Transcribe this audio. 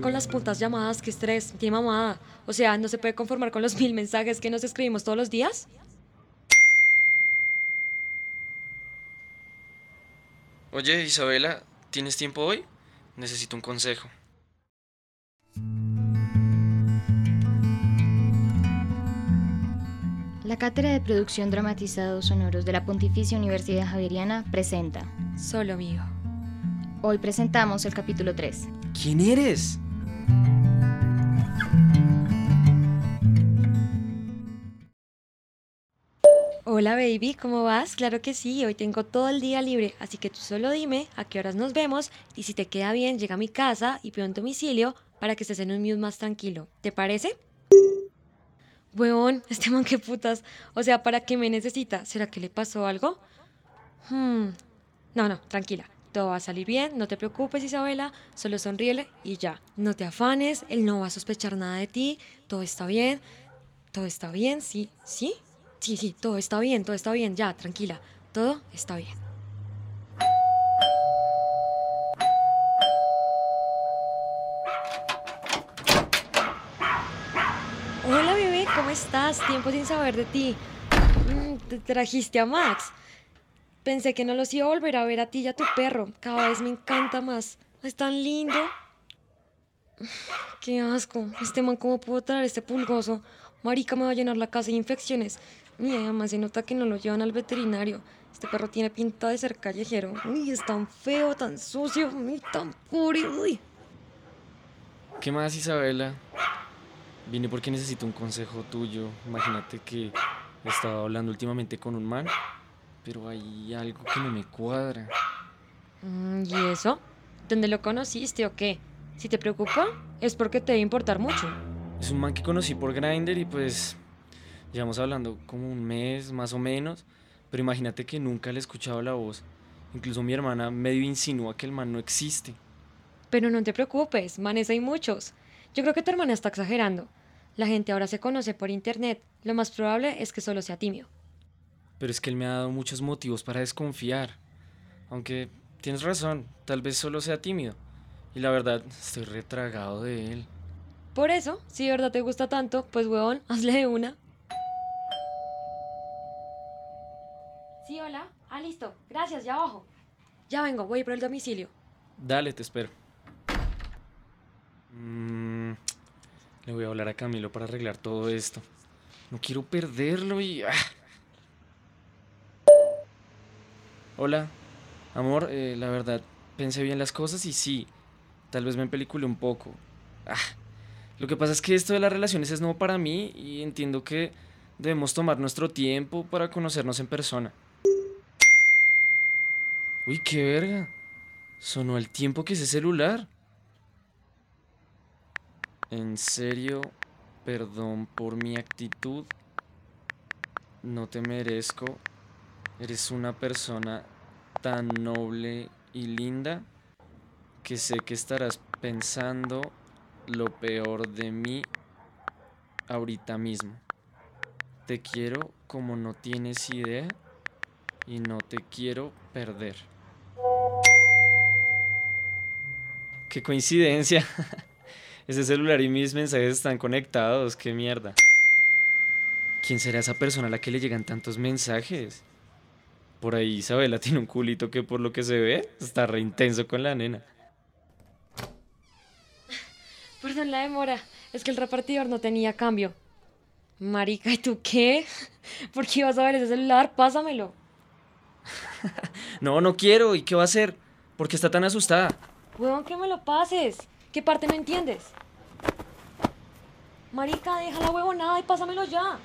con las putas llamadas, qué estrés, tiene mamada. O sea, ¿no se puede conformar con los mil mensajes que nos escribimos todos los días? Oye, Isabela, ¿tienes tiempo hoy? Necesito un consejo. La Cátedra de Producción Dramatizados Sonoros de la Pontificia Universidad Javeriana presenta. Solo mío. Hoy presentamos el capítulo 3. ¿Quién eres? Hola baby, ¿cómo vas? Claro que sí, hoy tengo todo el día libre, así que tú solo dime a qué horas nos vemos y si te queda bien llega a mi casa y pido un domicilio para que estés en un mute más tranquilo. ¿Te parece? Weón, este man qué putas. O sea, ¿para qué me necesita? ¿Será que le pasó algo? Hmm. No, no, tranquila. Todo va a salir bien, no te preocupes Isabela, solo sonríele y ya. No te afanes, él no va a sospechar nada de ti, todo está bien, todo está bien, sí, sí, sí, sí, todo está bien, todo está bien, ya, tranquila, todo está bien. Hola bebé, ¿cómo estás? Tiempo sin saber de ti. Mm, Te trajiste a Max. Pensé que no los iba a volver a ver a ti y a tu perro. Cada vez me encanta más. Es tan lindo. Qué asco. Este man, ¿cómo pudo traer este pulgoso? Marica, me va a llenar la casa de infecciones. Y además se nota que no lo llevan al veterinario. Este perro tiene pinta de ser callejero. Uy, es tan feo, tan sucio, y tan puri. Uy. ¿Qué más, Isabela? Vine porque necesito un consejo tuyo. Imagínate que estaba hablando últimamente con un man, pero hay algo que no me cuadra. Mm, ¿Y eso? ¿Dónde lo conociste o qué? Si te preocupa, es porque te debe importar mucho. Es un man que conocí por Grindr y pues llevamos hablando como un mes más o menos, pero imagínate que nunca le he escuchado la voz. Incluso mi hermana medio insinúa que el man no existe. Pero no te preocupes, manes hay muchos. Yo creo que tu hermana está exagerando. La gente ahora se conoce por internet. Lo más probable es que solo sea tímido. Pero es que él me ha dado muchos motivos para desconfiar. Aunque tienes razón, tal vez solo sea tímido. Y la verdad, estoy retragado de él. Por eso, si de verdad te gusta tanto, pues huevón, hazle de una. Sí, hola. Ah, listo. Gracias, ya abajo. Ya vengo, voy por el domicilio. Dale, te espero. Mm, le voy a hablar a Camilo para arreglar todo esto. No quiero perderlo y... ah. Hola, amor, eh, la verdad, pensé bien las cosas y sí, tal vez me empeliculé un poco. Ah, lo que pasa es que esto de las relaciones es nuevo para mí y entiendo que debemos tomar nuestro tiempo para conocernos en persona. Uy, qué verga. Sonó el tiempo que ese celular. En serio, perdón por mi actitud. No te merezco. Eres una persona tan noble y linda que sé que estarás pensando lo peor de mí ahorita mismo. Te quiero como no tienes idea y no te quiero perder. Qué coincidencia. Ese celular y mis mensajes están conectados, qué mierda. ¿Quién será esa persona a la que le llegan tantos mensajes? Por ahí Isabela tiene un culito que por lo que se ve está re intenso con la nena. Perdón la demora. Es que el repartidor no tenía cambio. Marica, ¿y tú qué? ¿Por qué ibas a ver ese celular? Pásamelo. No, no quiero. ¿Y qué va a hacer? ¿Por qué está tan asustada? Huevón, que me lo pases. ¿Qué parte no entiendes? Marica, deja la huevonada y pásamelo ya.